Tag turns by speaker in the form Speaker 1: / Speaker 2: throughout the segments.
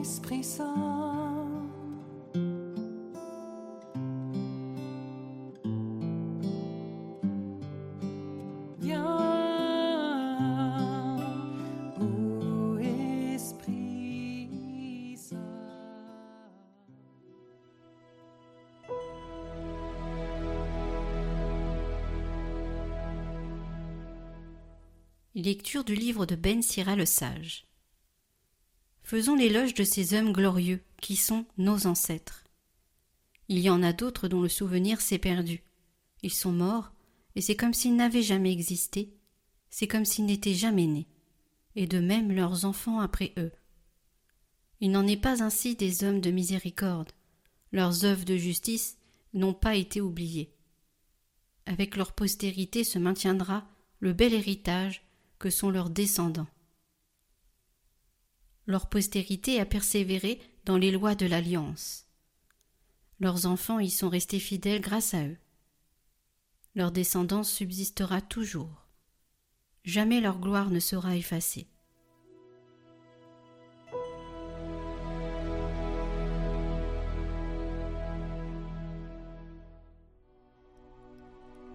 Speaker 1: Esprit Saint. Esprit.
Speaker 2: Lecture du livre de Ben Sira le Sage. Faisons l'éloge de ces hommes glorieux qui sont nos ancêtres. Il y en a d'autres dont le souvenir s'est perdu. Ils sont morts, et c'est comme s'ils n'avaient jamais existé, c'est comme s'ils n'étaient jamais nés, et de même leurs enfants après eux. Il n'en est pas ainsi des hommes de miséricorde. Leurs œuvres de justice n'ont pas été oubliées. Avec leur postérité se maintiendra le bel héritage que sont leurs descendants. Leur postérité a persévéré dans les lois de l'alliance. Leurs enfants y sont restés fidèles grâce à eux. Leur descendance subsistera toujours. Jamais leur gloire ne sera effacée.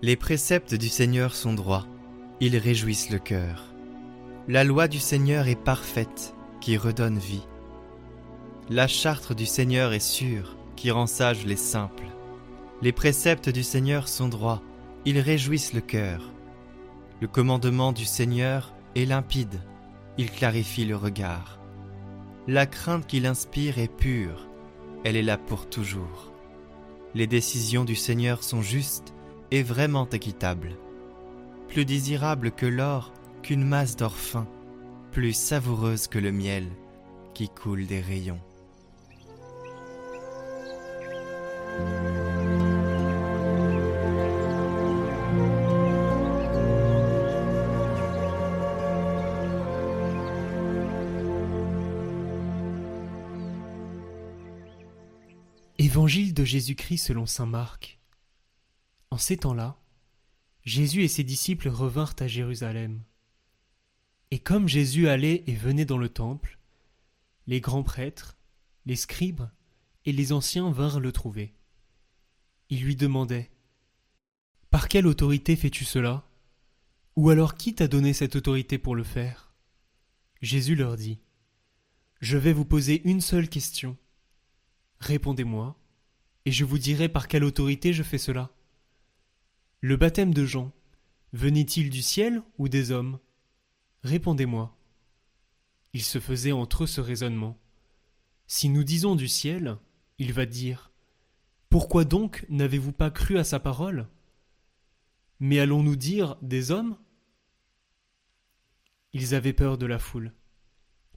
Speaker 3: Les préceptes du Seigneur sont droits, ils réjouissent le cœur. La loi du Seigneur est parfaite, qui redonne vie. La charte du Seigneur est sûre, qui rend sages les simples. Les préceptes du Seigneur sont droits, ils réjouissent le cœur. Le commandement du Seigneur est limpide, il clarifie le regard. La crainte qu'il inspire est pure, elle est là pour toujours. Les décisions du Seigneur sont justes et vraiment équitables. Plus désirables que l'or, qu'une masse d'or fin, plus savoureuse que le miel qui coule des rayons.
Speaker 4: Évangile de Jésus-Christ selon saint Marc. En ces temps-là, Jésus et ses disciples revinrent à Jérusalem. Comme Jésus allait et venait dans le temple, les grands prêtres, les scribes et les anciens vinrent le trouver. Ils lui demandaient Par quelle autorité fais-tu cela? Ou alors qui t'a donné cette autorité pour le faire? Jésus leur dit Je vais vous poser une seule question. Répondez-moi, et je vous dirai par quelle autorité je fais cela. Le baptême de Jean, venait-il du ciel ou des hommes? Répondez-moi. Il se faisait entre eux ce raisonnement. Si nous disons du ciel, il va dire Pourquoi donc n'avez-vous pas cru à sa parole? Mais allons-nous dire des hommes? Ils avaient peur de la foule,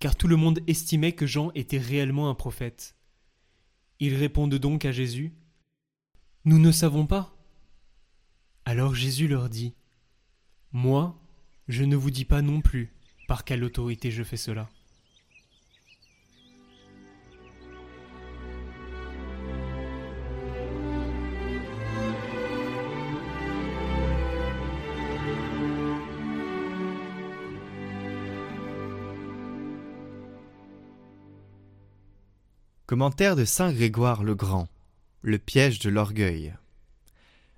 Speaker 4: car tout le monde estimait que Jean était réellement un prophète. Ils répondent donc à Jésus Nous ne savons pas. Alors Jésus leur dit Moi, je ne vous dis pas non plus par quelle autorité je fais cela.
Speaker 3: Commentaire de Saint Grégoire le Grand. Le piège de l'orgueil.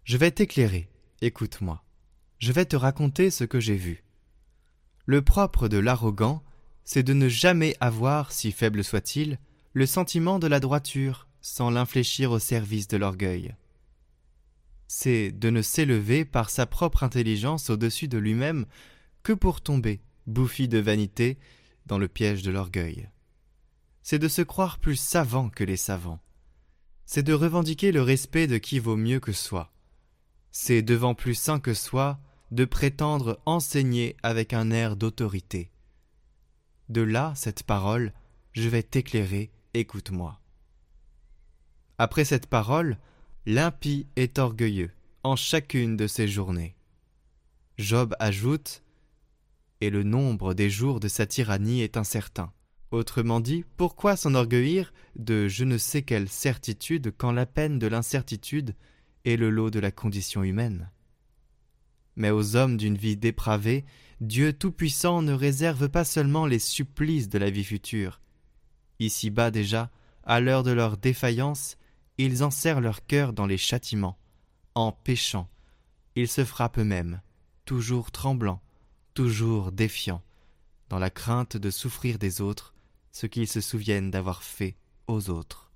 Speaker 3: Je vais t'éclairer, écoute-moi. Je vais te raconter ce que j'ai vu. Le propre de l'arrogant, c'est de ne jamais avoir, si faible soit-il, le sentiment de la droiture, sans l'infléchir au service de l'orgueil. C'est de ne s'élever par sa propre intelligence au-dessus de lui-même que pour tomber, bouffi de vanité, dans le piège de l'orgueil c'est de se croire plus savant que les savants. C'est de revendiquer le respect de qui vaut mieux que soi. C'est devant plus saint que soi de prétendre enseigner avec un air d'autorité. De là cette parole, je vais t'éclairer, écoute-moi. Après cette parole, l'impie est orgueilleux en chacune de ses journées. Job ajoute Et le nombre des jours de sa tyrannie est incertain. Autrement dit, pourquoi s'enorgueillir de je ne sais quelle certitude quand la peine de l'incertitude est le lot de la condition humaine? Mais aux hommes d'une vie dépravée, Dieu Tout-Puissant ne réserve pas seulement les supplices de la vie future, Ici-bas déjà, à l'heure de leur défaillance, ils enserrent leur cœur dans les châtiments. En péchant, ils se frappent eux-mêmes, toujours tremblants, toujours défiants, dans la crainte de souffrir des autres ce qu'ils se souviennent d'avoir fait aux autres.